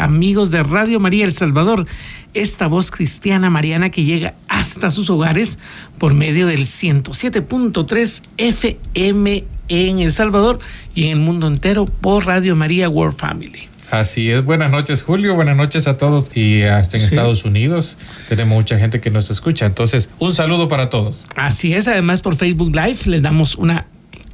Amigos de Radio María El Salvador, esta voz cristiana mariana que llega hasta sus hogares por medio del 107.3 FM en El Salvador y en el mundo entero por Radio María World Family. Así es, buenas noches Julio, buenas noches a todos y hasta en Sí. Estados Unidos tenemos mucha gente que nos escucha, entonces un saludo para todos. Así es, además por Facebook Live les damos una,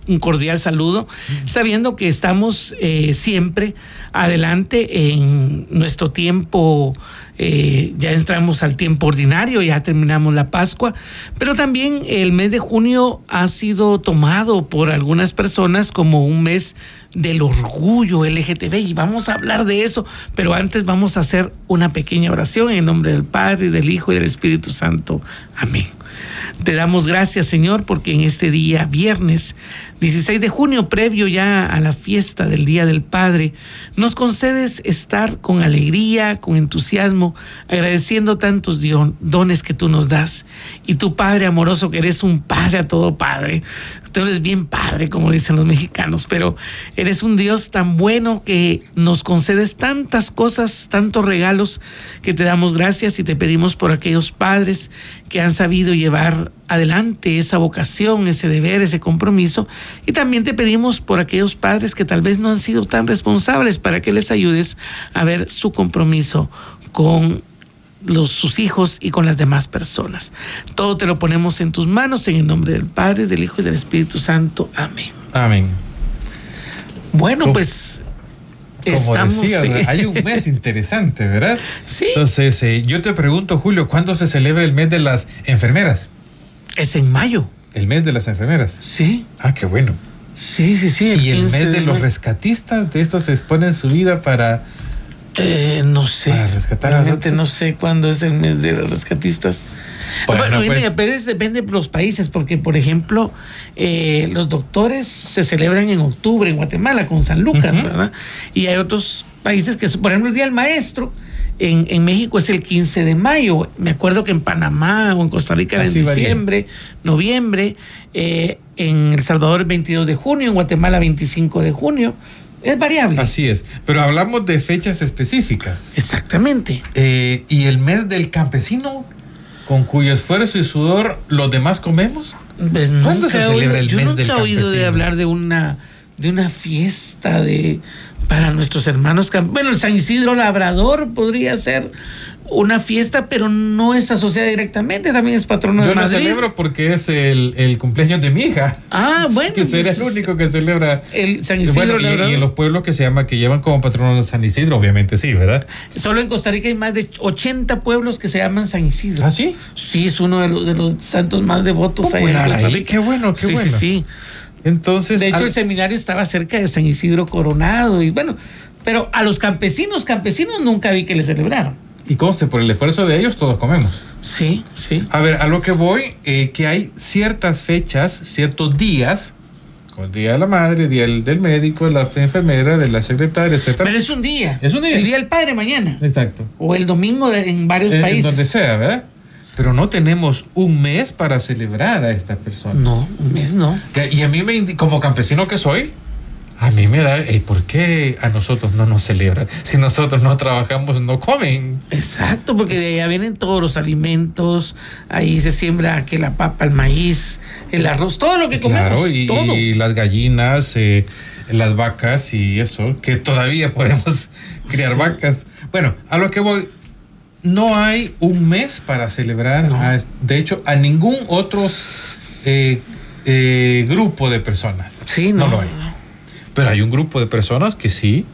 un cordial saludo, sabiendo que estamos eh, siempre adelante en nuestro tiempo, eh, ya entramos al tiempo ordinario, ya terminamos la Pascua, pero también el mes de junio ha sido tomado por algunas personas como un mes del orgullo LGTB y vamos a hablar de eso, pero antes vamos a hacer una pequeña oración en nombre del Padre, del Hijo y del Espíritu Santo. Amén. Te damos gracias, Señor, porque en este día, viernes 16 de junio, previo ya a la fiesta del Día del Padre, nos concedes estar con alegría, con entusiasmo, agradeciendo tantos dones que tú nos das. Y tu Padre amoroso, que eres un Padre a todo Padre. Tú eres bien Padre, como dicen los mexicanos, pero eres un Dios tan bueno que nos concedes tantas cosas, tantos regalos, que te damos gracias y te pedimos por aquellos padres que han sabido llevar adelante esa vocación, ese deber, ese compromiso. Y también te pedimos por aquellos padres que tal vez no han sido tan responsables para que les ayudes a ver su compromiso con los, sus hijos y con las demás personas. Todo te lo ponemos en tus manos en el nombre del Padre, del Hijo y del Espíritu Santo. Amén. Amén. Bueno, pues Como estamos... decía, sí. hay un mes interesante, ¿verdad? Sí. Entonces, eh, yo te pregunto, Julio, ¿cuándo se celebra el mes de las enfermeras? Es en mayo. El mes de las enfermeras. Sí, Ah, qué bueno. sí, sí, sí. el Y el 15 mes de los rescatistas, de estos se exponen su vida para... Eh, no sé. Para rescatar a Realmente no sé cuándo es el mes de los rescatistas. Bueno, pues. mira, pero es- depende de los países, porque por ejemplo, eh, los doctores se celebran en octubre en Guatemala con San Lucas. ¿verdad? Y hay otros países que, por ejemplo, el Día del Maestro en, en México es el 15 de mayo. Me acuerdo que en Panamá o en Costa Rica era en varía. diciembre, noviembre, eh, en El Salvador el 22 de junio, en Guatemala 25 de junio. Es variable. Así es. Pero hablamos de fechas específicas. Exactamente. Eh, y el mes del campesino, con cuyo esfuerzo y sudor los demás comemos. Pues ¿Cuándo nunca se celebra oído- el yo mes nunca del he oído de campesino? hablar de una de una fiesta de para nuestros hermanos bueno el San Isidro Labrador podría ser una fiesta pero no es asociada directamente también es patrono de Yo la Madrid celebro porque es el, el cumpleaños de mi hija. ah bueno que será el único que celebra. el San Isidro bueno, y- en los pueblos que se llama, que llevan como patrono San Isidro, obviamente sí, ¿verdad? solo en Costa Rica hay más de 80 pueblos que se llaman San Isidro ¿Ah, sí? sí es uno de los, de los santos más devotos ahí en ahí, qué bueno, qué sí, bueno. sí sí Entonces, De hecho, al- el seminario estaba cerca de San Isidro Coronado y bueno, pero a los campesinos, campesinos nunca vi que le celebraron. Y conste, por el esfuerzo de ellos todos comemos. Sí, sí. A ver, a lo que voy, eh, que hay ciertas fechas, ciertos días, como el Día de la Madre, Día del, del Médico, de la enfermera, de la secretaria, etc. Pero es un día. Es un día. El día del padre mañana. Exacto. O el domingo de- en varios En países. donde sea, ¿verdad? Pero no tenemos un mes para celebrar a esta persona. No, un mes no. Y a mí, me, como campesino que soy, a mí me da, "Ey, ¿por qué a nosotros no nos celebran? Si nosotros no trabajamos, no comen. Exacto, porque de allá vienen todos los alimentos, ahí se siembra que la papa, el maíz, el arroz, todo lo que comemos. Claro, y, todo. y las gallinas, eh, las vacas y eso, que todavía podemos criar Sí. vacas. Bueno, a lo que voy, no hay un mes para celebrar, No. a- de hecho, a ningún otro eh, eh, grupo de personas. Sí, no. lo hay. Pero hay un grupo de personas que sí,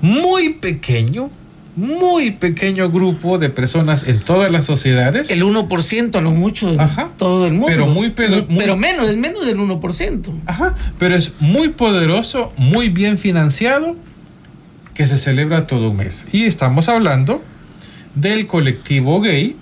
muy pequeño, muy pequeño grupo de personas en todas las sociedades. El 1% a lo mucho de Ajá. todo el mundo. Pero muy- Pero menos, es menos del 1%. Ajá, pero es muy poderoso, muy bien financiado, que se celebra todo un mes. Y estamos hablando del colectivo gay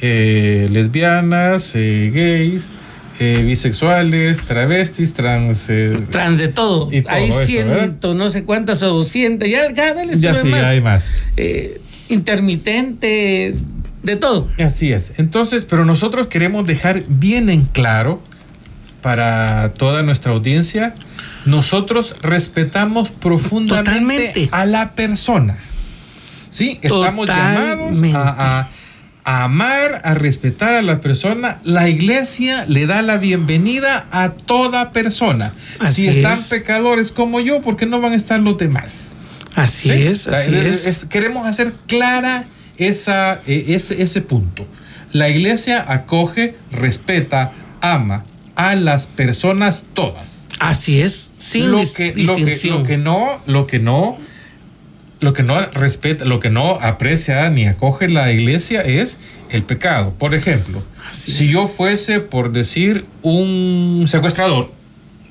eh, lesbianas, eh, gays, eh, bisexuales, travestis, trans... eh, Trans de todo. Y todo hay ciento, no sé cuántas o doscientas. Ya cada vez les ya sí, más. hay más. Eh, intermitente, de todo. Así es. Entonces, pero nosotros queremos dejar bien en claro para toda nuestra audiencia, nosotros respetamos profundamente Totalmente. a la persona. ¿Sí? Estamos llamados a- a amar, a respetar a la persona. La iglesia le da la bienvenida a toda persona. Así si están es. pecadores como yo, ¿por qué no van a estar los demás? Así ¿Sí? es, así es- es. es- queremos hacer clara esa, eh, ese, ese punto. La iglesia acoge, respeta, ama a las personas todas. Así es, sin lo que, lo, que, lo que no, lo que no, lo que no respeta, lo que no aprecia ni acoge la iglesia es el pecado. Por ejemplo, Así si es. yo fuese, por decir, un secuestrador,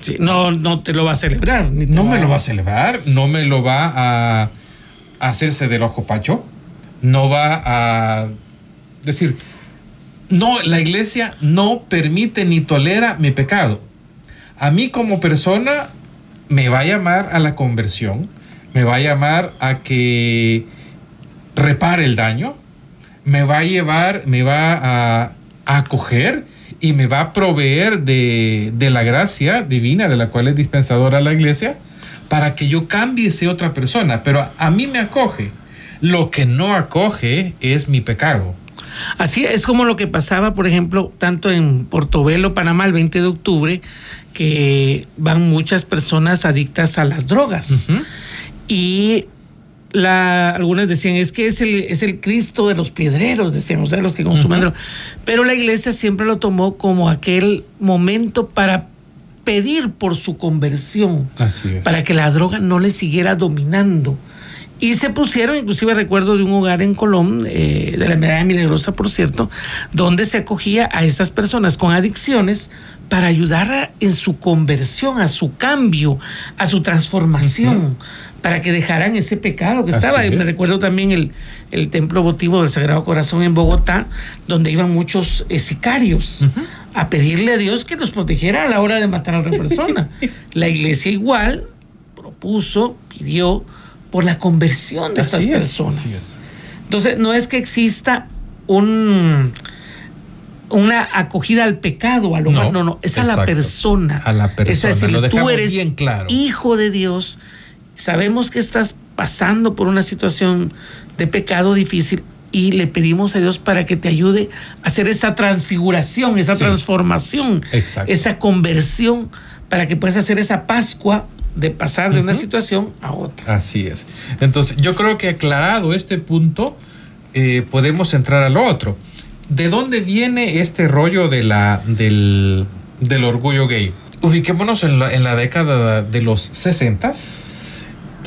Sí, no, no te lo va a celebrar. ni no me lo va a celebrar, no me lo va a, a hacerse del ojo pacho, no va a decir, no, la iglesia no permite ni tolera mi pecado. A mí como persona me va a llamar a la conversión, me va a llamar a que repare el daño, me va a llevar, me va a, a acoger y me va a proveer de, de la gracia divina de la cual es dispensadora la iglesia para que yo cambie sea otra persona. Pero a, a mí me acoge. Lo que no acoge es mi pecado. Así es como lo que pasaba, por ejemplo, tanto en Portobelo, Panamá, el 20 de octubre, que van muchas personas adictas a las drogas. Ujú. Y la, algunas decían, es que es el, es el Cristo de los piedreros, decían, o sea, los que consumen. Pero la iglesia siempre lo tomó como aquel momento para pedir por su conversión Así es. para que la droga no le siguiera dominando. Y se pusieron, inclusive recuerdo de un hogar en Colón, eh, de la Medalla Milagrosa, por cierto, donde se acogía a estas personas con adicciones para ayudar a- en su conversión, a su cambio, a su transformación, para que dejaran ese pecado que Así estaba. Y Me es. recuerdo también el, el templo votivo del Sagrado Corazón en Bogotá, donde iban muchos eh, sicarios a pedirle a Dios que nos protegiera a la hora de matar a otra persona. la iglesia igual propuso, pidió por la conversión de estas es, personas. es. Entonces, no es que exista un una acogida al pecado, al hogar. No, No, no, es a la persona. A la persona, Es decir, lo tú eres bien claro. hijo de Dios. Sabemos que estás pasando por una situación de pecado difícil y le pedimos a Dios para que te ayude a hacer esa transfiguración, esa Sí. transformación, Exacto. esa conversión, para que puedas hacer esa Pascua de pasar de una situación a otra. Así es. Entonces, yo creo que aclarado este punto, eh, podemos entrar al otro. ¿De dónde viene este rollo de la, del, del orgullo gay? Ubiquémonos en la, en la década de los 60,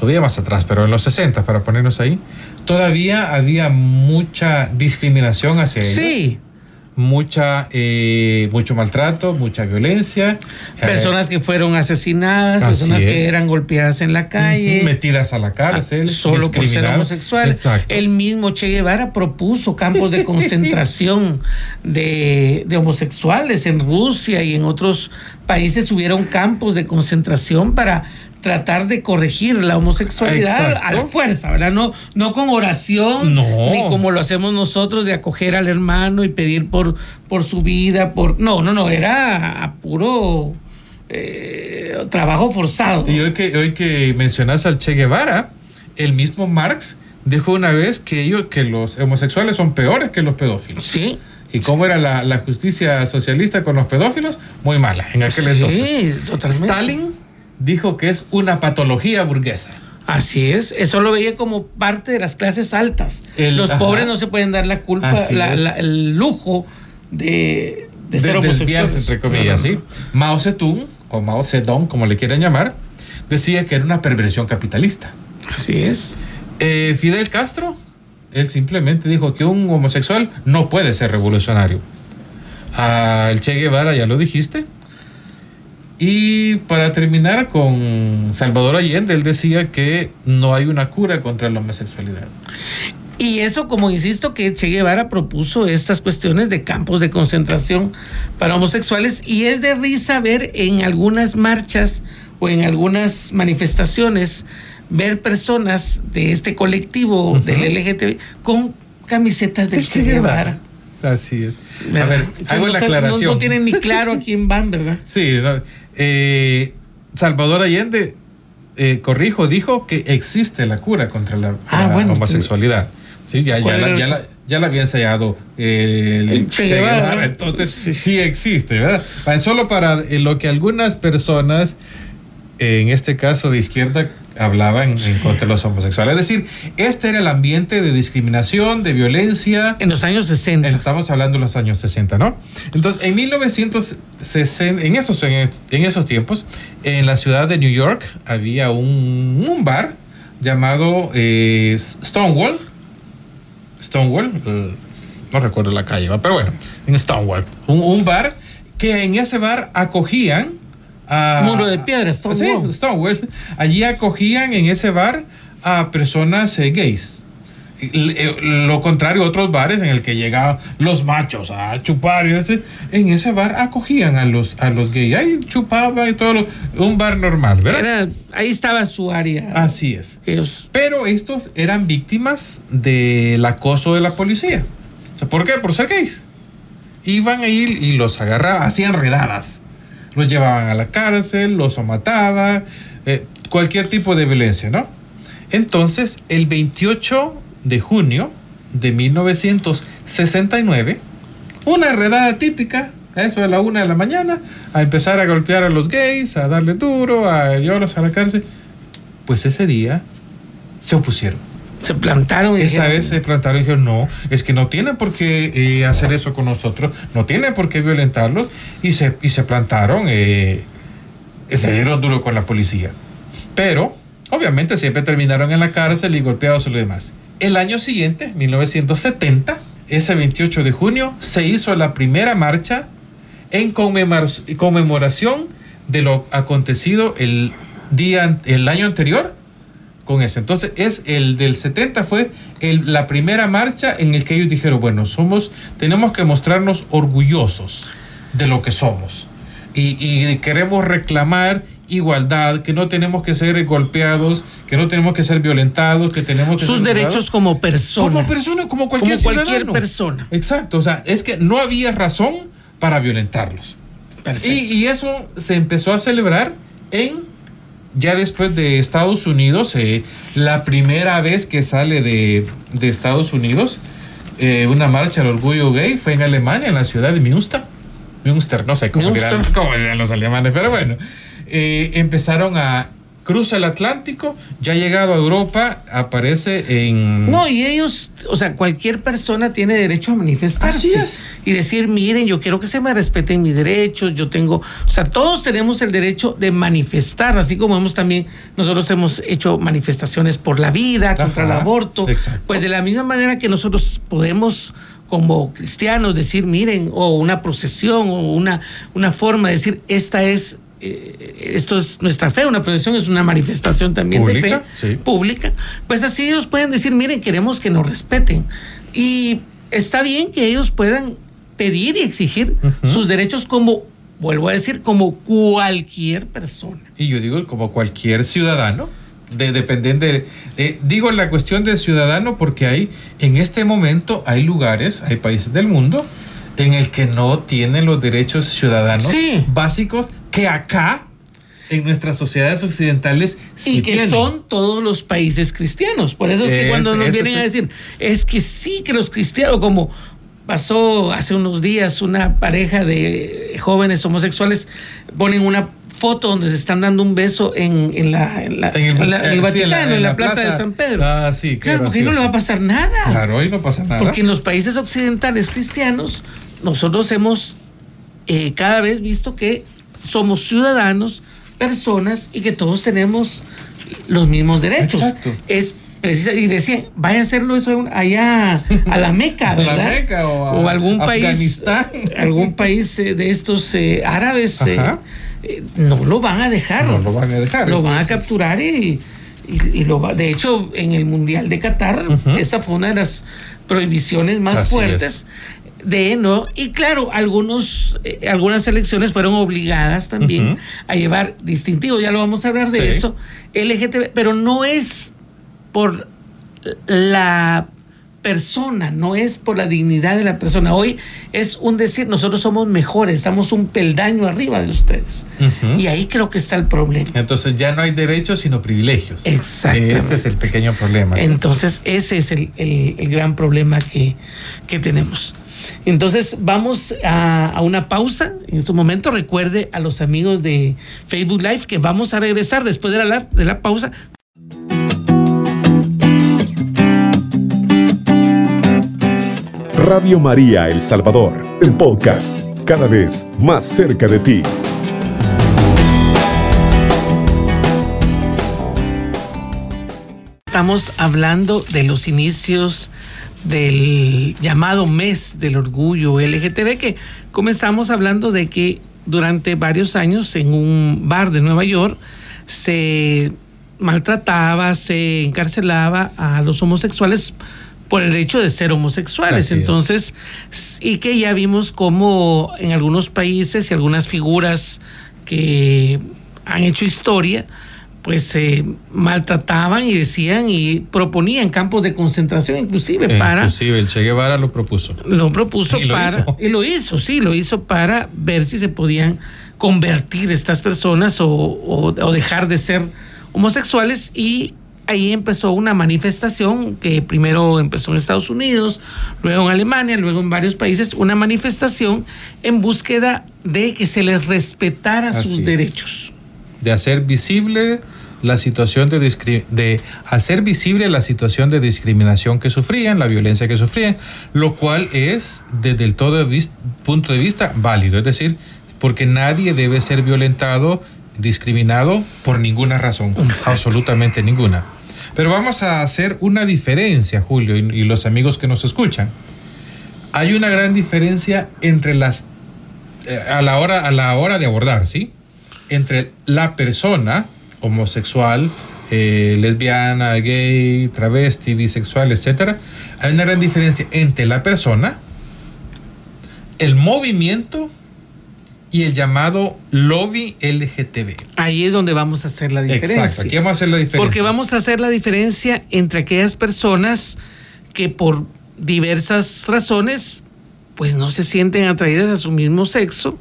todavía más atrás, pero en los 60, para ponernos ahí, todavía había mucha discriminación hacia ellos. Sí, Mucha, eh, mucho maltrato, mucha violencia. personas que fueron asesinadas, Así personas es. que eran golpeadas en la calle. Metidas a la cárcel. Ah, solo por ser homosexuales. Exacto. El mismo Che Guevara propuso campos de concentración de, de homosexuales en Rusia y en otros países hubieron campos de concentración para tratar de corregir la homosexualidad Exacto. a la fuerza, ¿verdad? No, no con oración, No. ni como lo hacemos nosotros de acoger al hermano y pedir por, por su vida, por... No, no, no, era a puro eh, trabajo forzado. Y hoy que, hoy que mencionas al Che Guevara, el mismo Marx dijo una vez que, ellos, que los homosexuales son peores que los pedófilos. Sí. ¿Y cómo era la, la justicia socialista con los pedófilos? Muy mala en aquel entonces. Sí, totalmente. Stalin dijo que es una patología burguesa. Así es, eso lo veía como parte de las clases altas. El- Los ajá. pobres no se pueden dar la culpa, la- el lujo de, de ser de homosexuales. entre comillas, No, no, ¿sí? Mao Zedong, o Mao Zedong, como le quieran llamar, decía que era una perversión capitalista. Así es. Eh, Fidel Castro, él simplemente dijo que un homosexual no puede ser revolucionario. El Che Guevara, ya lo dijiste. Y para terminar con Salvador Allende, él decía que no hay una cura contra la homosexualidad. Y eso, como insisto, que Che Guevara propuso estas cuestiones de campos de concentración para homosexuales y es de risa ver en algunas marchas o en algunas manifestaciones ver personas de este colectivo del LGTB con camisetas del Che Guevara. Así es. A ver, hago no la aclaración. No, no tienen ni claro a quién van, ¿verdad? Sí, no, eh, Salvador Allende, eh, corrijo, dijo que existe la cura contra la, Ah, la bueno, homosexualidad. Sí, ya, ya, ¿Cuál la, ya, la, ya la había ensayado el, El Che Guevara. entonces sí. existe, ¿verdad? Solo para eh, lo que algunas personas, en este caso de izquierda, hablaban en contra de los homosexuales. Es decir, este era el ambiente de discriminación, de violencia, En los años 60. Estamos hablando de los años 60, ¿no? Entonces, en 1960, en estos, en, en esos tiempos, en la ciudad de New York había un, un bar llamado eh, Stonewall. Stonewall, eh, no recuerdo la calle, pero bueno, en Stonewall. Un, un bar que en ese bar acogían a... Muro de piedra, Stonewall. Sí, Stonewall. Allí acogían en ese bar a personas eh, gays. Eh, Lo contrario, otros bares en el que llegaban los machos a chupar, y ese, en ese bar acogían a los, a los gays. Ahí chupaban y todo, lo- un bar normal, ¿verdad? Era- ahí estaba su área. Así es. Ellos- Pero estos eran víctimas del acoso de la policía. ¿Por qué? Por ser gays. Iban ahí y los agarraban, hacían redadas. Los llevaban a la cárcel, los mataban, eh, cualquier tipo de violencia, ¿no? Entonces, el 28 de junio de 1969, una redada típica, a eso de la una de la mañana, a empezar a golpear a los gays, a darle duro, a llevarlos a la cárcel. Pues ese día se opusieron. Se plantaron. y Esa dijeron, vez se plantaron y dijeron, no, es que no tienen por qué eh, hacer eso con nosotros, no tienen por qué violentarlos, y se, y se plantaron, eh, se dieron duro con la policía. Pero, obviamente, siempre terminaron en la cárcel y golpeados y lo demás. El año siguiente, 1970, ese 28 de junio, se hizo la primera marcha en conmemor- conmemoración de lo acontecido el día, el año anterior con ese. Entonces, es el del 70 fue el- la primera marcha en el que ellos dijeron, bueno, somos, tenemos que mostrarnos orgullosos de lo que somos. Y, y queremos reclamar igualdad, que no tenemos que ser golpeados, que no tenemos que ser violentados, que tenemos que sus ser derechos como personas. como persona, como cualquier, Como cualquier ciudadano. persona. Exacto, o sea, es que no había razón para violentarlos. Perfecto. Y, y eso se empezó a celebrar en, ya después de Estados Unidos, eh, la primera vez que sale de, de Estados Unidos, eh, una marcha al orgullo gay fue en Alemania, en la ciudad de Münster. Münster, no sé cómo dirán, cómo dirán los alemanes, pero bueno. Eh, empezaron a cruzar el Atlántico, ya llegado a Europa, aparece en... No, y ellos, o sea, cualquier persona tiene derecho a manifestarse. Así es. Y decir, miren, yo quiero que se me respeten mis derechos, yo tengo, o sea, todos tenemos el derecho de manifestar, así como hemos también, nosotros hemos hecho manifestaciones por la vida, contra el aborto. exacto. Pues de la misma manera que nosotros podemos como cristianos decir, miren, o una procesión, o una, una forma de decir, esta es, esto es nuestra fe, una procesión es una manifestación también de fe sí. pública, pues así ellos pueden decir, miren, queremos que nos respeten. Y está bien que ellos puedan pedir y exigir sus derechos como, vuelvo a decir, como cualquier persona. Y yo digo, como cualquier ciudadano, de, dependiente de, eh, digo la cuestión del ciudadano porque hay, en este momento hay lugares, hay países del mundo en el que no tienen los derechos ciudadanos Sí. básicos que acá, en nuestras sociedades occidentales, sí y que tienen. son todos los países cristianos. Por eso es que Es- cuando nos vienen es a decir, es que sí, que los cristianos, como pasó hace unos días una pareja de jóvenes homosexuales, ponen una foto donde se están dando un beso en, en la, en la- En el, la- eh, sí, Vaticano, en la, plaza, de San Pedro. Ah, sí, claro, porque ahí no le va a gracioso. pasar nada. Claro, ahí no pasa nada. Porque en los países occidentales cristianos, nosotros hemos eh, cada vez visto que somos ciudadanos, personas y que todos tenemos los mismos derechos. Exacto. Es precisa, y decían, vaya a hacerlo eso allá a la Meca, A la ¿verdad? Meca o a algún país, Afganistán. algún país eh, de estos eh, árabes, eh, eh, no lo van a dejar. No lo van a dejar. Lo van a capturar y, Y, y lo va- de hecho, en el Mundial de Qatar, esa fue una de las prohibiciones más Así fuertes de no y claro algunos eh, algunas selecciones fueron obligadas también a llevar distintivo ya lo vamos a hablar de Sí. eso LGTB pero no es por la persona, no es por la dignidad de la persona. Hoy es un decir, nosotros somos mejores, estamos un peldaño arriba de ustedes. Y ahí creo que está el problema. Entonces ya no hay derechos sino privilegios. Exactamente. Ese es el pequeño problema. Entonces, ese es el, el- el gran problema que, que tenemos. Entonces, vamos a, a una pausa. En este momento, recuerde a los amigos de Facebook Live que vamos a regresar después de la, de la pausa Radio María El Salvador, el podcast, cada vez más cerca de ti. Estamos hablando de los inicios del llamado mes del orgullo LGTB, que comenzamos hablando de que durante varios años en un bar de Nueva York se maltrataba, se encarcelaba a los homosexuales por el hecho de ser homosexuales. Así. Entonces, y que ya vimos cómo en algunos países y algunas figuras que han hecho historia, pues se maltrataban y decían y proponían campos de concentración inclusive Eh, para Inclusive el Che Guevara lo propuso. lo propuso Y para y lo hizo sí lo hizo para ver si se podían convertir estas personas o, o- o dejar de ser homosexuales y ahí empezó una manifestación que primero empezó en Estados Unidos luego en Alemania luego en varios países una manifestación en búsqueda de que se les respetara Así sus es. derechos de hacer visible la situación de, de hacer visible la situación de discriminación que sufrían, la violencia que sufrían, lo cual es desde el todo punto de vista válido, es decir, porque nadie debe ser violentado, discriminado por ninguna razón, Exacto. absolutamente ninguna. Pero vamos a hacer una diferencia, Julio, y, y los amigos que nos escuchan. Hay una gran diferencia entre las eh, a la hora a la hora de abordar, ¿sí? Entre la persona homosexual, eh, lesbiana, gay, travesti, bisexual, etcétera, hay una gran diferencia entre la persona, el movimiento y el llamado lobby LGTB. ahí es donde vamos a hacer la diferencia Exacto, aquí vamos a hacer la diferencia. Porque vamos a hacer la diferencia entre aquellas personas que por diversas razones pues no se sienten atraídas a su mismo sexo,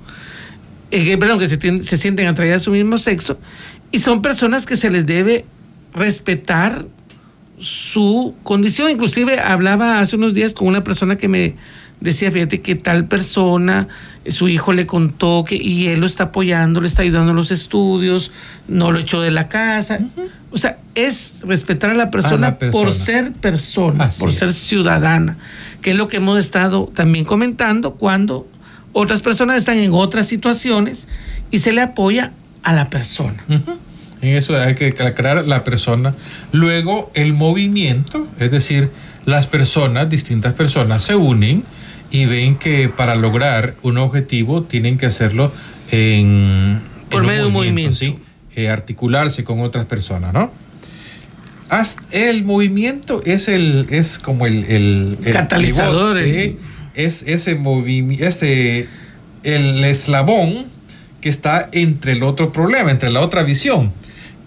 eh, que, perdón, que se, se sienten atraídas a su mismo sexo, y son personas que se les debe respetar su condición. Inclusive hablaba hace unos días con una persona que me decía, fíjate que tal persona, su hijo le contó que y él lo está apoyando, le está ayudando en los estudios, no lo echó de la casa. O sea, es respetar a la persona, persona. por ser persona, Así por es. ser ciudadana, que es lo que hemos estado también comentando cuando otras personas están en otras situaciones y se le apoya a la persona. En eso hay que aclarar la persona. Luego el movimiento, es decir, las personas, distintas personas se unen y ven que para lograr un objetivo tienen que hacerlo en, Por en medio de un movimiento. ¿sí? Eh, articularse con otras personas, ¿no? El movimiento es el es como el, el, el Catalizador, el- es ese movimiento, ese el eslabón que está entre el otro problema, entre la otra visión,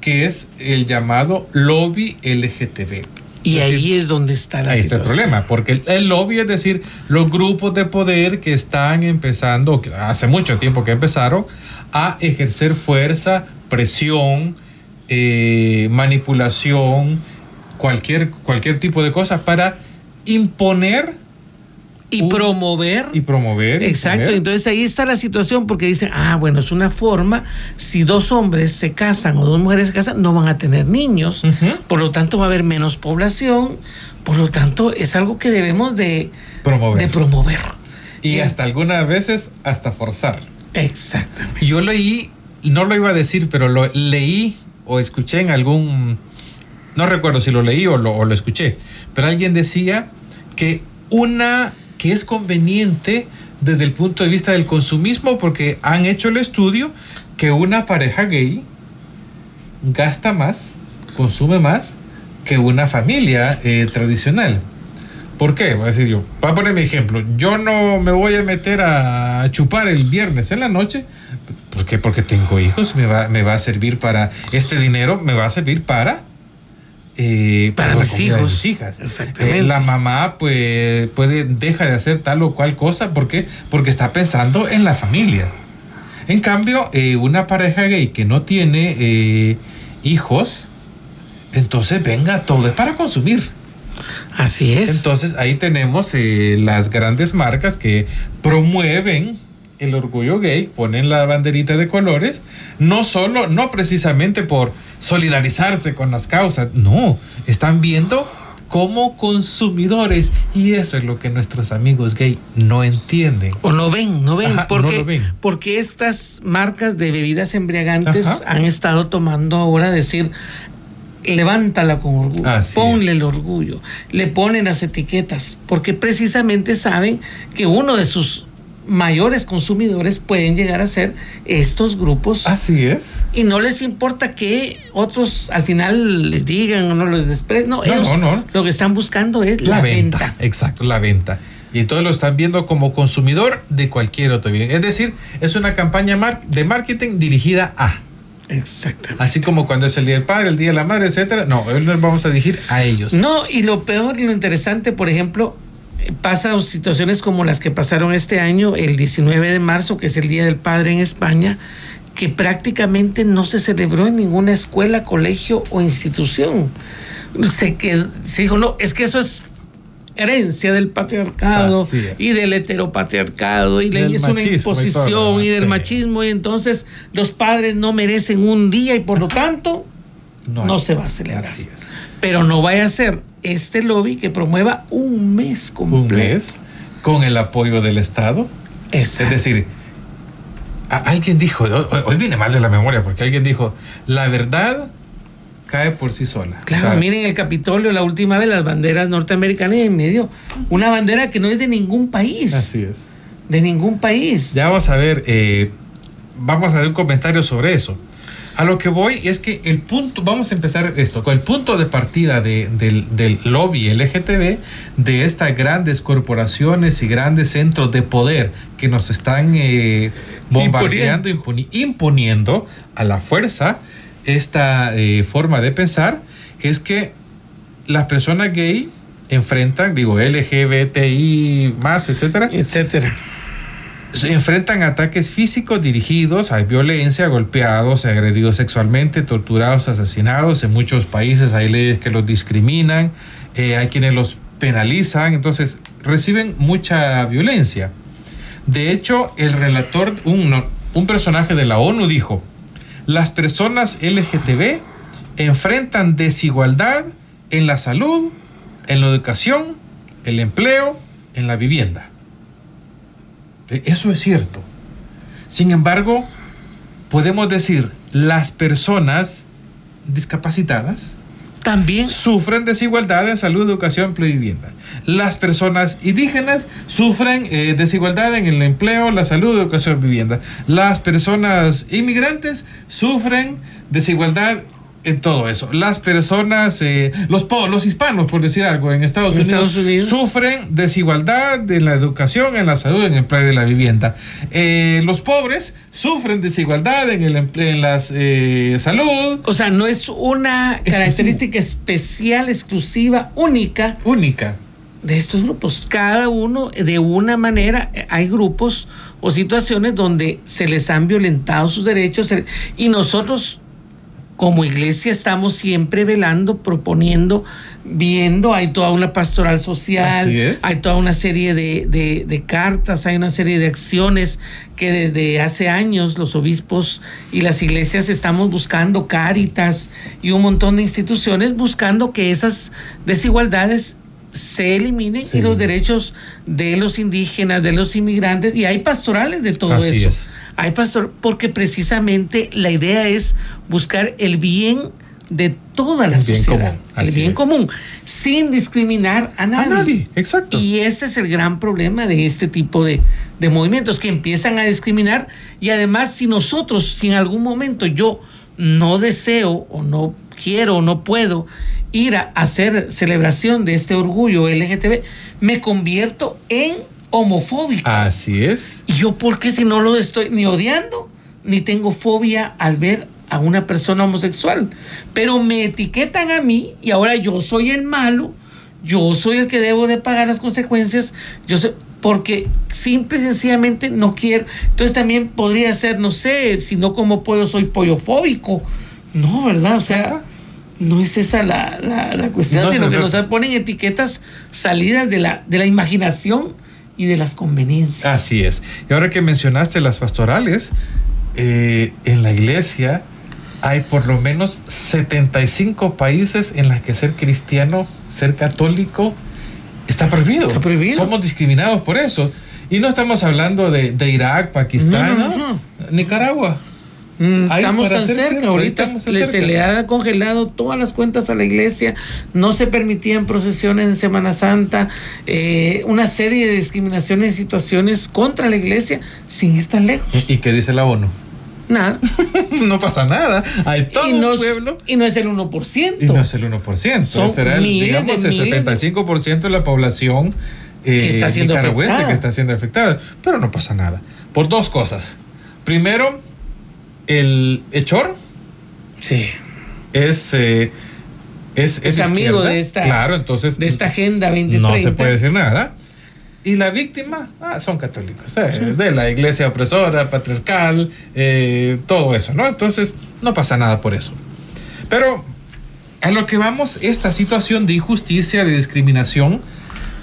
que es el llamado lobby LGTB. Y Es decir, ahí es donde está la Ahí está el problema, porque el, el lobby es decir, los grupos de poder que están empezando, que hace mucho tiempo que empezaron, a ejercer fuerza, presión, eh, manipulación, cualquier, cualquier tipo de cosa para imponer Y un- promover. y promover. Exacto, entonces ahí está la situación porque dicen, ah, bueno, es una forma, si dos hombres se casan o dos mujeres se casan, no van a tener niños, por lo tanto va a haber menos población, por lo tanto es algo que debemos de promover. de promover. y Eh, hasta algunas veces hasta forzar. Exactamente. Yo leí, no lo iba a decir, pero lo leí o escuché en algún, no recuerdo si lo leí o lo, o lo escuché, pero alguien decía que una, que es conveniente desde el punto de vista del consumismo, porque han hecho el estudio que una pareja gay gasta más consume más que una familia eh, tradicional. ¿Por qué? Voy a decir yo. Voy a poner mi ejemplo. Yo no me voy a meter a chupar el viernes en la noche. ¿Por qué? Porque tengo hijos. Me va, me va a servir para. Este dinero me va a servir para. Eh, Para comida de hijos. hijas. Exactamente. Eh, la mamá pues puede deja de hacer tal o cual cosa ¿por qué? porque está pensando en la familia. En cambio, eh, una pareja gay que no tiene hijos, entonces venga, todo es para consumir. Así es. Entonces ahí tenemos las grandes marcas que promueven el orgullo gay, ponen la banderita de colores, no solo, no precisamente por solidarizarse con las causas, no, están viendo como consumidores y eso es lo que nuestros amigos gay no entienden. O no ven, no ven, Ajá, porque, no lo ven. porque estas marcas de bebidas embriagantes Ajá. han estado tomando ahora decir, levántala con orgullo, Así ponle es. el orgullo, le ponen las etiquetas, porque precisamente saben que uno de sus mayores consumidores pueden llegar a ser estos grupos Así es. y no les importa que otros al final les digan o no les desprecien, no, No, ellos no, no. lo que están buscando es la, venta. Exacto, la venta. Y entonces lo están viendo como consumidor de cualquier otro bien. Es decir, es una campaña de marketing dirigida a. Exactamente. Así como cuando es el Día del Padre, el Día de la Madre, etcétera. No, hoy nos vamos a dirigir a ellos. No, y lo peor y lo interesante, por ejemplo, pasa situaciones como las que pasaron este año, el 19 de marzo, que es el Día del Padre en España, que prácticamente no se celebró en ninguna escuela, colegio o institución. Se, qued- se dijo, no, es que eso es herencia del patriarcado y del heteropatriarcado y Del una y todo lo imposición y, demás, del sí. machismo y entonces los padres no merecen un día y por lo tanto no hay. se va a celebrar. Pero no vaya a ser este lobby que promueva un mes Un completo. mes con el apoyo del Estado. Exacto. Es decir, alguien dijo, hoy, hoy viene mal de la memoria, porque alguien dijo, la verdad cae por sí sola. Claro, O sea, miren el Capitolio la última vez, las banderas norteamericanas y en medio una bandera que no es de ningún país. Así es. De ningún país. Ya vamos a ver, eh, vamos a ver un comentario sobre eso. A lo que voy es que el punto, vamos a empezar esto, con el punto de partida de- del, del lobby LGTB, de estas grandes corporaciones y grandes centros de poder que nos están eh, bombardeando, imponi- imponiendo a la fuerza esta eh, forma de pensar, es que las personas gay enfrentan, digo, LGBTI más, etcétera, Etcétera. Se enfrentan ataques físicos dirigidos, hay violencia, golpeados, agredidos sexualmente, torturados, asesinados. En muchos países hay leyes que los discriminan, eh, hay quienes los penalizan, entonces reciben mucha violencia. De hecho, el relator, un, un personaje de la ONU dijo, las personas LGTB enfrentan desigualdad en la salud, en la educación, el empleo, en la vivienda. Eso es cierto. Sin embargo, podemos decir, las personas discapacitadas También sufren desigualdad en salud, educación, empleo y vivienda. Las personas indígenas sufren eh, desigualdad en el empleo, la salud, educación, vivienda. Las personas inmigrantes sufren desigualdad en todo eso. Las personas, eh, los, los hispanos, por decir algo, en Estados, En Unidos, Estados Unidos. sufren desigualdad en la educación, en la salud, en el empleo y la vivienda. Eh, los pobres sufren desigualdad en, el, en la salud. o sea, no es una característica especial, exclusiva, única Única. de estos grupos. Cada uno, de una manera, eh, hay grupos o situaciones donde se les han violentado sus derechos y nosotros como iglesia estamos siempre velando, proponiendo, viendo, hay toda una pastoral social, hay toda una serie de, de- de cartas, hay una serie de acciones que desde hace años los obispos y las iglesias estamos buscando, Cáritas y un montón de instituciones buscando que esas desigualdades se eliminen y los derechos de los indígenas, de los inmigrantes, y hay pastorales de todo Así eso. es. Hay pastor, porque precisamente la idea es buscar el bien de toda la El bien sociedad, común, el bien es. común, sin discriminar a nadie. nadie, exacto. Y ese es el gran problema de este tipo de, de movimientos que empiezan a discriminar y además si nosotros, si en algún momento yo no deseo o no quiero o no puedo ir a hacer celebración de este orgullo LGTB, me convierto en homofóbico. Así es. ¿Y yo por qué si no lo estoy ni odiando, ni tengo fobia al ver a una persona homosexual? Pero me etiquetan a mí y ahora yo soy el malo, yo soy el que debo de pagar las consecuencias, yo sé, porque simple y sencillamente no quiero. Entonces también podría ser, no sé, si no como pollo soy pollofóbico. No, ¿verdad? O sea, no es esa la, la, la cuestión, No, sino no, que no. nos ponen etiquetas salidas de la, de la imaginación y de las conveniencias. Así es. Y ahora que mencionaste las pastorales, eh, en la iglesia hay por lo menos 75 países en los que ser cristiano, ser católico, está prohibido. Está prohibido. Somos discriminados por eso. Y no estamos hablando de, de Irak, Pakistán, No, no, ¿no? no. Nicaragua. Mm, Ahí estamos tan cerca, ahorita se cerca. le ha congelado todas las cuentas a la iglesia, no se permitían procesiones en Semana Santa, eh, una serie de discriminaciones y situaciones contra la iglesia sin ir tan lejos. ¿Y qué dice la ONU? Nada. no pasa nada. Hay todo y, no, un pueblo. y no es el 1%. Y no es el 1%, Son será el, miles de digamos el miles de- 75% de la población eh, Que está siendo nicaragüense afectada. que está siendo afectada. Pero no pasa nada. Por dos cosas. Primero, el hechor Sí. es, eh, es, Es amigo izquierda. de esta- Claro, entonces De esta agenda 2030. no se puede decir nada. Y la víctima, ah, son católicos, eh, de la iglesia opresora, patriarcal, eh, todo eso, ¿no? Entonces, no pasa nada por eso. Pero a lo que vamos, esta situación de injusticia, de discriminación,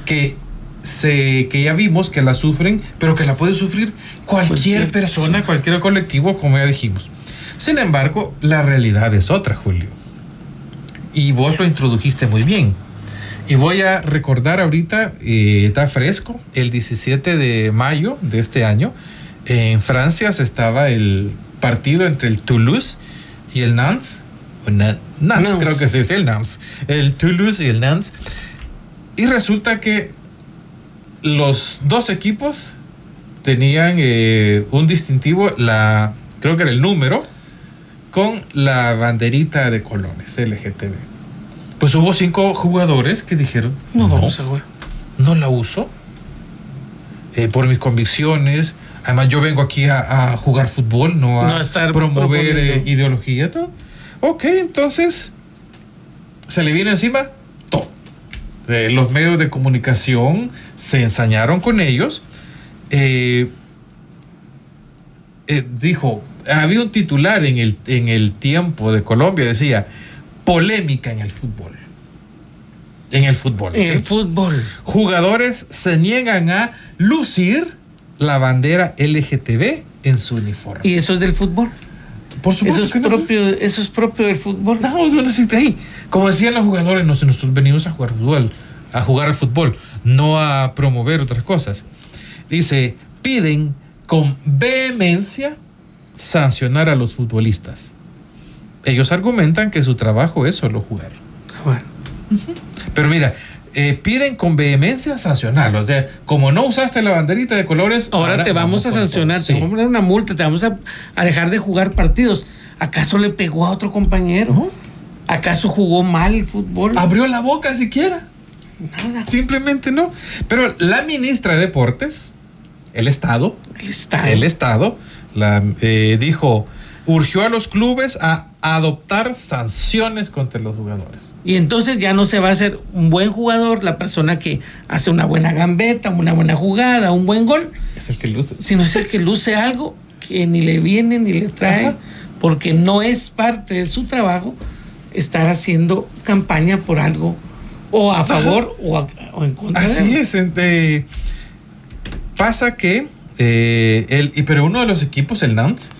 que, se, que ya vimos que la sufren, pero que la puede sufrir cualquier Cualquier persona, persona. cualquier colectivo, como ya dijimos. Sin embargo, la realidad es otra, Julio. Y vos lo introdujiste muy bien. Y voy a recordar ahorita, eh, está fresco, el 17 de mayo de este año, en Francia se estaba el partido entre el Toulouse y el Nantes. Nantes, Nantes. creo que se dice el Nantes. El Toulouse y el Nantes. Y resulta que los dos equipos tenían eh, un distintivo, la, creo que era el número, con la banderita de colores LGTB. Pues hubo cinco jugadores que dijeron, No vamos a jugar. no la uso eh, por mis convicciones. Además, yo vengo aquí a, a jugar fútbol, no a, No a estar promover eh, ideología. ¿no? Ok, entonces se le viene encima. Eh, los medios de comunicación se ensañaron con ellos. Eh, eh, dijo, había un titular en el, en el tiempo de Colombia, decía, polémica en el fútbol. En el fútbol. En el fútbol. jugadores se niegan a lucir la bandera LGTB en su uniforme. ¿Y eso es del fútbol? Por Eso es, que no. propio, eso es propio del fútbol. No, no existe ahí. Como decían los jugadores, nos- nosotros venimos a jugar fútbol, a jugar al fútbol, no a promover otras cosas. Dice, piden con vehemencia sancionar a los futbolistas. Ellos argumentan que su trabajo es solo jugar. Bueno, Pero mira, eh, piden con vehemencia sancionarlo. O sea, como no usaste la banderita de colores, ahora, te vamos a sancionar, te vamos a poner una multa, te vamos a, a dejar de jugar partidos. ¿Acaso le pegó a otro compañero? ¿Acaso jugó mal el fútbol? Abrió la boca siquiera. Nada. Simplemente no. Pero la ministra de Deportes, el Estado, El Estado. el Estado, la, eh, dijo, urgió a los clubes a adoptar sanciones contra los jugadores. Y entonces ya no se va a hacer un buen jugador, la persona que hace una buena gambeta, una buena jugada, un buen gol, Es el que luce. sino es el que luce algo que ni le viene ni le trae, Ajá. porque no es parte de su trabajo estar haciendo campaña por algo o a favor o, a- o en contra Así es. eh, pasa que, eh, el, y- pero uno de los equipos, el Nantes,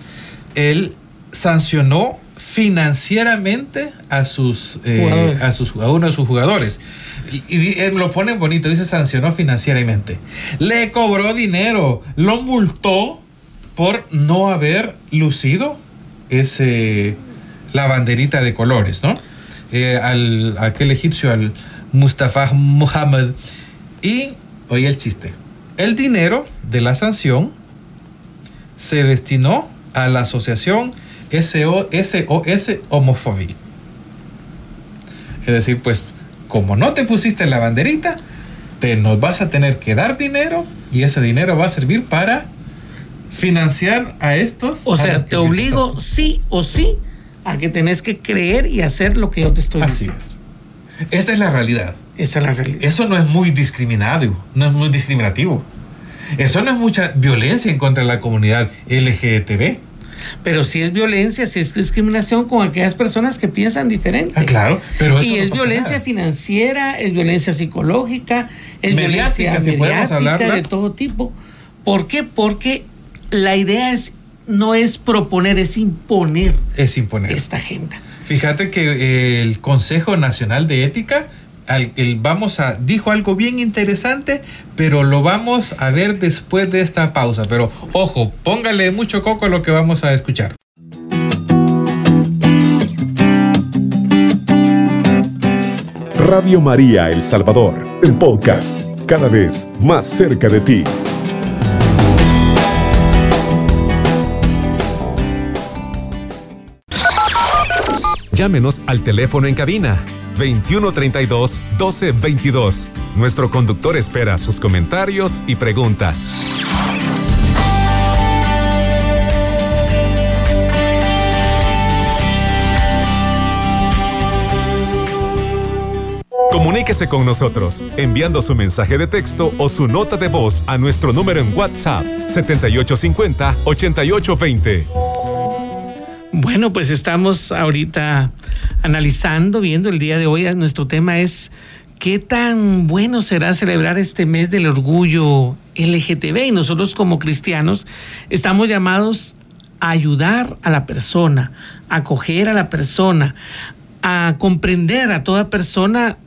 él sancionó financieramente a sus, eh, a, sus, a uno de sus jugadores. Y, eh, lo ponen bonito, dice sancionó financieramente. Le cobró dinero, lo multó por no haber lucido ese la banderita de colores, ¿no? Eh, al aquel egipcio, al Mustafa Muhammad. Y, oye el chiste, el dinero de la sanción se destinó a la asociación SO, SOS Homofobia. Es decir, pues como no te pusiste la banderita, te nos vas a tener que dar dinero y ese dinero va a servir para financiar a estos. O sea, te obligo sí o sí a que tenés que creer y hacer lo que yo te estoy Así diciendo. es. Esta es la realidad. Esa es la realidad. Eso no es muy discriminado, no es muy discriminativo. Eso no es mucha violencia en contra de la comunidad LGTB. Pero si es violencia, si es discriminación con aquellas personas que piensan diferente. Ah, claro, pero eso y no es violencia nada. financiera, es violencia psicológica, es Mediática, violencia si mediática de todo tipo. ¿Por qué? Porque la idea es no es proponer, es imponer Es imponer. esta agenda. Fíjate que eh, el Consejo Nacional de Ética al- el vamos a dijo algo bien interesante, pero lo vamos a ver después de esta pausa. Pero ojo, póngale mucho coco a lo que vamos a escuchar. Radio María El Salvador, el podcast, cada vez más cerca de ti. Llámenos al teléfono en cabina 2132 1222. Nuestro conductor espera sus comentarios y preguntas. Comuníquese con nosotros enviando su mensaje de texto o su nota de voz a nuestro número en WhatsApp 7850 8820. Bueno, pues estamos ahorita analizando, viendo el día de hoy. Nuestro tema es qué tan bueno será celebrar este mes del orgullo LGTB. Y nosotros como cristianos estamos llamados a ayudar a la persona, a acoger a la persona, a comprender a toda persona,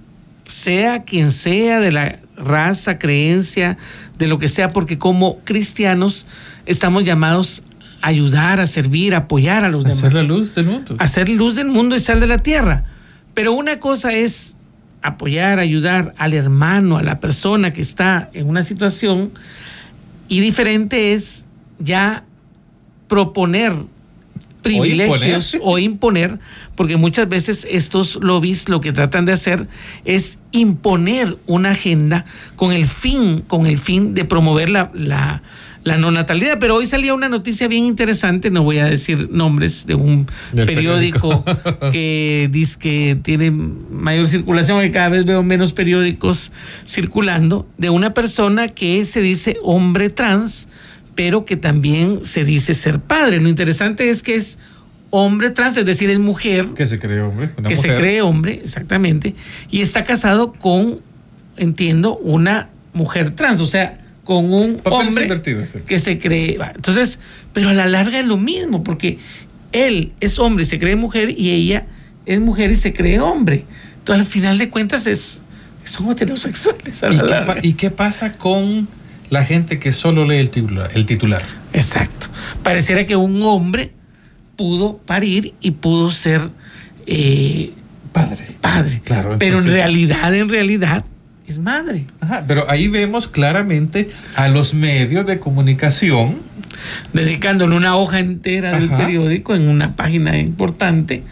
sea quien sea, de la raza, creencia, de lo que sea, porque como cristianos estamos llamados ayudar, a servir, apoyar a los demás Hacer la luz del mundo. hacer luz del mundo y sal de la tierra. Pero una cosa es apoyar, ayudar al hermano, a la persona que está en una situación, y diferente es ya proponer privilegios imponer. o imponer, porque muchas veces estos lobbies lo que tratan de hacer es imponer una agenda con el fin, con el fin de promover la, la, la no natalidad. Pero hoy salía una noticia bien interesante, no voy a decir nombres de un Del periódico, periódico. que dice que tiene mayor circulación, que cada vez veo menos periódicos circulando, de una persona que se dice hombre trans, pero que también se dice ser padre. Lo interesante es que es hombre trans, es decir, es mujer, Que se cree hombre. una que se cree hombre, exactamente, y está casado con, entiendo, una mujer trans, o sea, con un Papeles hombre que se cree. Entonces, pero a la larga es lo mismo, porque él es hombre y se cree mujer y ella es mujer y se cree hombre. Entonces, al final de cuentas, es, son heterosexuales a ¿Y la qué, larga. pa- y qué pasa con la gente que solo lee el titular? El titular? Exacto. Pareciera que un hombre pudo parir y pudo ser eh, Padre. padre. Claro, pero en realidad, en realidad, es madre. Ajá, pero ahí vemos claramente a los medios de comunicación Dedicándole una hoja entera del periódico en una página importante.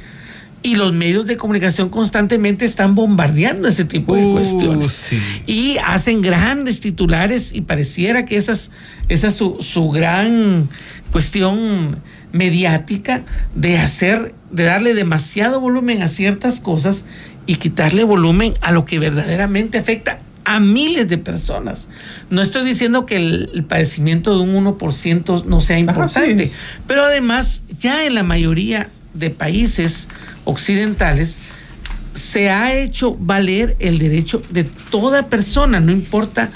Y los medios de comunicación constantemente están bombardeando ese tipo de Uh, cuestiones. sí. Y hacen grandes titulares y pareciera que esa es, esa es su, su gran cuestión mediática de hacer, de darle demasiado volumen a ciertas cosas y quitarle volumen a lo que verdaderamente afecta a miles de personas. No estoy diciendo que el, el padecimiento de un 1% no sea Ajá, importante, sí. pero además ya en la mayoría de países occidentales se ha hecho valer el derecho de toda persona, no importa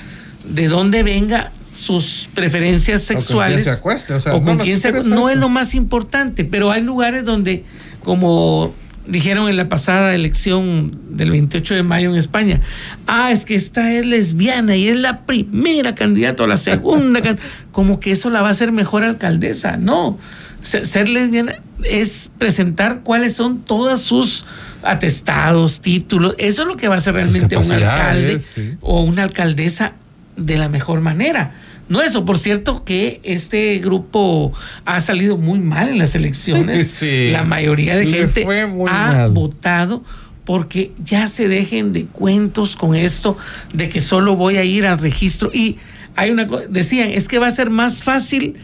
de dónde venga sus preferencias sexuales se acueste, o sea, o no con se interesa no es lo más importante, pero hay lugares donde como dijeron en la pasada elección del 28 de mayo en España, ah, es que esta es lesbiana y es la primera candidata o la segunda, como que eso la va a hacer mejor alcaldesa. No, ser, ser lesbiana es presentar cuáles son todas sus atestados, títulos, eso es lo que va a hacer realmente un alcalde sí. o una alcaldesa de la mejor manera. No eso, por cierto que este grupo ha salido muy mal en las elecciones. Sí. La mayoría de gente ha mal. votado porque ya se dejen de cuentos con esto de que solo voy a ir al registro y hay una decían, es que va a ser más fácil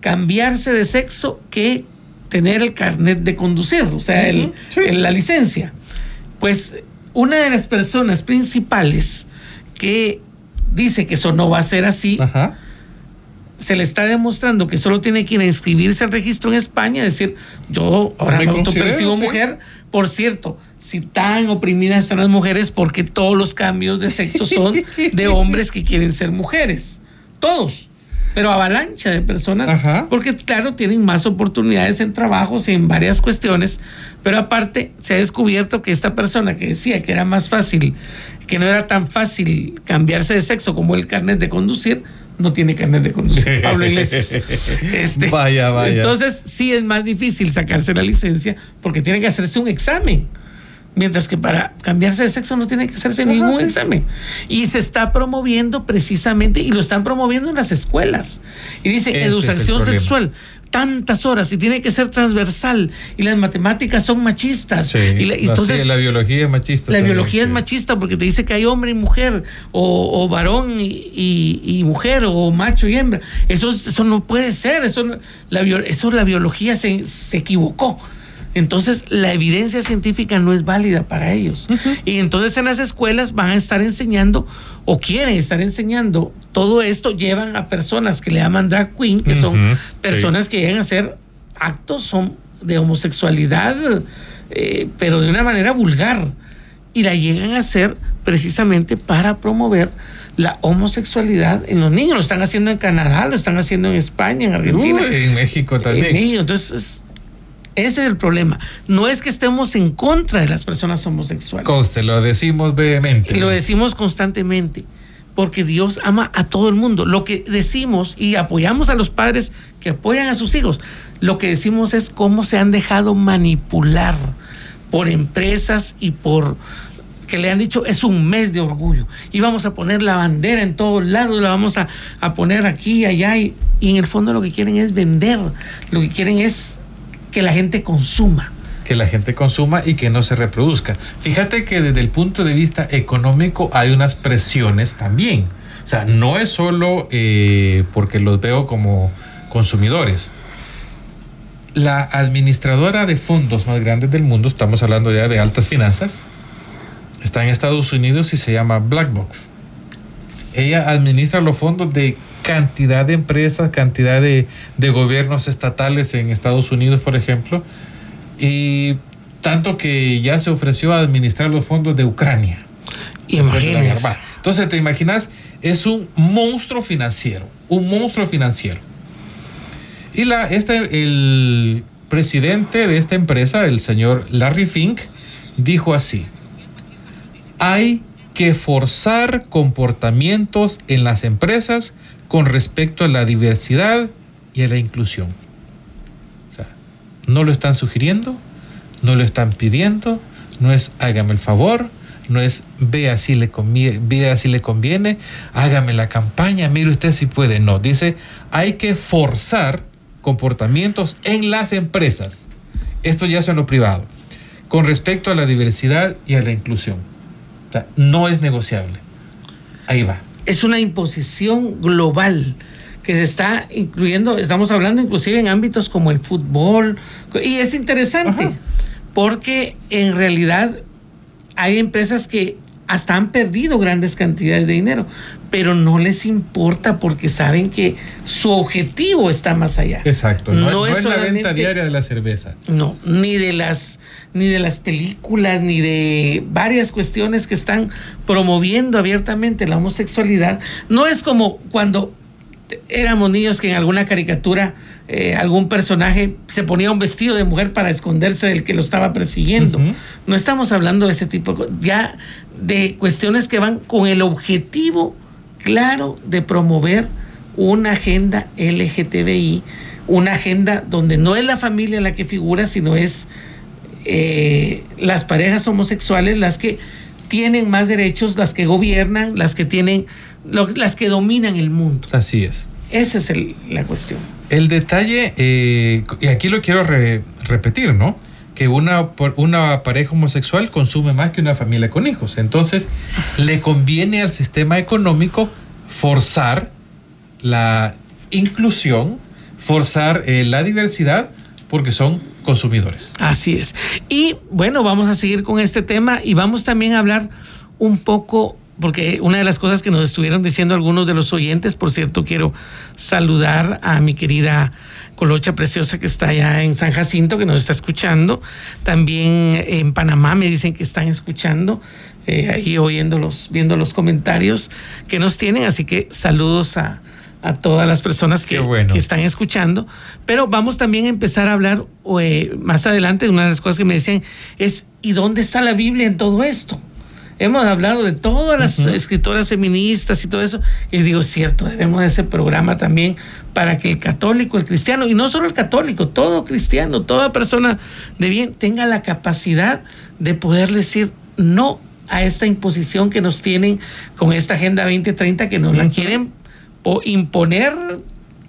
cambiarse de sexo que tener el carnet de conducir, o sea, el- sí. el- la licencia. Pues una de las personas principales que dice que eso no va a ser así, Ajá. se le está demostrando que solo tiene que ir a inscribirse al registro en España, decir, yo ahora Me me, considero, autopercibo sí. mujer. Por cierto, si tan oprimidas están las mujeres, porque todos los cambios de sexo son de hombres que quieren ser mujeres? Todos. Pero avalancha de personas, Ajá. porque claro, tienen más oportunidades en trabajos y en varias cuestiones, pero aparte se ha descubierto que esta persona que decía que era más fácil, que no era tan fácil cambiarse de sexo como el carnet de conducir, no tiene carnet de conducir, Pablo Iglesias. Este, Vaya, vaya. Entonces sí es más difícil sacarse la licencia porque tiene que hacerse un examen. Mientras que para cambiarse de sexo no tiene que hacerse Ajá, ningún sí. examen. Y se está promoviendo precisamente, y lo están promoviendo en las escuelas. Y dice, Ese educación sexual, tantas horas, y tiene que ser transversal, y las matemáticas son machistas. Sí. y la- entonces, la biología es machista. la también, biología es machista porque te dice que hay hombre y mujer, o, o varón y, y- y mujer, o macho y hembra. Eso, es- eso no puede ser, eso, la, eso la biología se, se equivocó. Entonces la evidencia científica no es válida para ellos. Y entonces en las escuelas van a estar enseñando o quieren estar enseñando todo esto, llevan a personas que le llaman drag queen, que son personas que llegan a hacer actos son de homosexualidad, eh, pero de una manera vulgar. Y la llegan a hacer precisamente para promover la homosexualidad en los niños. Lo están haciendo en Canadá, lo están haciendo en España, en Argentina. Uy, en México también. En México. Entonces, ese es el problema. No es que estemos en contra de las personas homosexuales. Conste, lo decimos vehemente. Y lo decimos constantemente, porque Dios ama a todo el mundo. Lo que decimos y apoyamos a los padres que apoyan a sus hijos, lo que decimos es cómo se han dejado manipular por empresas y por que le han dicho es un mes de orgullo y vamos a poner la bandera en todos lados, la vamos a, a poner aquí y allá y, y en el fondo lo que quieren es vender, lo que quieren es que la gente consuma. que la gente consuma y que no se reproduzca. Fíjate que desde el punto de vista económico hay unas presiones también. O sea, no es solo eh, porque los veo como consumidores. La administradora de fondos más grandes del mundo, estamos hablando ya de altas finanzas, está en Estados Unidos y se llama Blackbox. Ella administra los fondos de cantidad de empresas, cantidad de, de gobiernos estatales en Estados Unidos, por ejemplo, y tanto que ya se ofreció a administrar los fondos de Ucrania. Imagínense. Entonces, te imaginas, es un monstruo financiero, un monstruo financiero. Y la, este, el presidente de esta empresa, el señor Larry Fink, dijo así, hay que forzar comportamientos en las empresas con respecto a la diversidad y a la inclusión. O sea, no lo están sugiriendo, no lo están pidiendo, no es hágame el favor, no es vea si le conviene, vea si le conviene, hágame la campaña, mire usted si puede. No, dice hay que forzar comportamientos en las empresas. Esto ya es en lo privado. Con respecto a la diversidad y a la inclusión. O sea, no es negociable. Ahí va. Es una imposición global que se está incluyendo, estamos hablando inclusive en ámbitos como el fútbol, y es interesante, Ajá. porque en realidad hay empresas que hasta han perdido grandes cantidades de dinero, pero no les importa porque saben que su objetivo está más allá. Exacto. No, No es, no es la venta diaria de la cerveza. No, ni de las ni de las películas, ni de varias cuestiones que están promoviendo abiertamente la homosexualidad. No es como cuando éramos niños que en alguna caricatura eh, algún personaje se ponía un vestido de mujer para esconderse del que lo estaba persiguiendo. No estamos hablando de ese tipo de cosas, ya de cuestiones que van con el objetivo claro de promover una agenda LGTBI, una agenda donde no es la familia la que figura, sino es eh, las parejas homosexuales las que tienen más derechos, las que gobiernan, las que tienen, lo- las que dominan el mundo. Así es. Esa es el- la cuestión. El detalle, eh, y aquí lo quiero re- repetir, ¿no? Que una, una pareja homosexual consume más que una familia con hijos. Entonces, le conviene al sistema económico forzar la inclusión, forzar eh, la diversidad, porque son consumidores. Así es. Y bueno, vamos a seguir con este tema y vamos también a hablar un poco porque una de las cosas que nos estuvieron diciendo algunos de los oyentes, por cierto, quiero saludar a mi querida Colocha Preciosa que está allá en San Jacinto, que nos está escuchando. También en Panamá me dicen que están escuchando, eh, ahí oyendo los, viendo los comentarios que nos tienen. Así que saludos a, todas las personas que, están escuchando. Pero vamos también a empezar a hablar eh, más adelante. Una de las cosas que me decían es, ¿y dónde está la Biblia en todo esto? Hemos hablado de todas las escritoras feministas y todo eso. Y digo, cierto, debemos de ese programa también para que el católico, el cristiano, y no solo el católico, todo cristiano, toda persona de bien tenga la capacidad de poder decir no a esta imposición que nos tienen con esta Agenda 2030 que nos la quieren imponer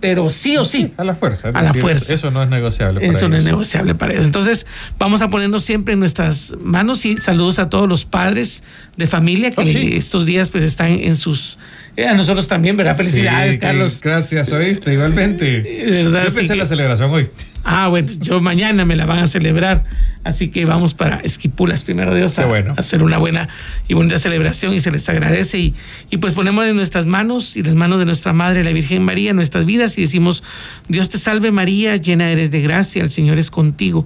pero sí o sí. A la fuerza. A la fuerza. Eso no es negociable. Para eso no es negociable para ellos. Entonces, vamos a ponernos siempre en nuestras manos y saludos a todos los padres de familia que oh, estos días pues están en sus... Eh, a nosotros también, ¿verdad? Felicidades, Carlos. Gracias, oíste, igualmente. ¿verdad? Yo pensé la celebración hoy. Ah, bueno, yo mañana me la van a celebrar. Así que vamos para Esquipulas, primero Dios, a, hacer una buena y bonita celebración y se les agradece. Y, y pues ponemos en nuestras manos y las manos de nuestra Madre, la Virgen María, nuestras vidas y decimos, Dios te salve María, llena eres de gracia, el Señor es contigo.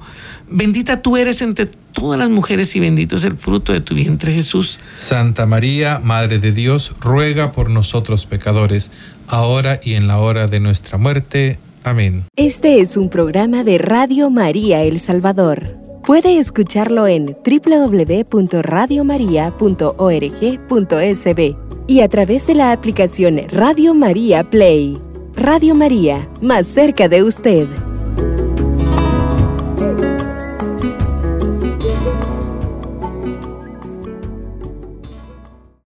Bendita tú eres entre todas las mujeres y bendito es el fruto de tu vientre Jesús. Santa María, Madre de Dios, ruega por nosotros pecadores, ahora y en la hora de nuestra muerte. Amén. Este es un programa de Radio María El Salvador. Puede escucharlo en www.radiomaria.org.sb y a través de la aplicación Radio María Play. Radio María, más cerca de usted.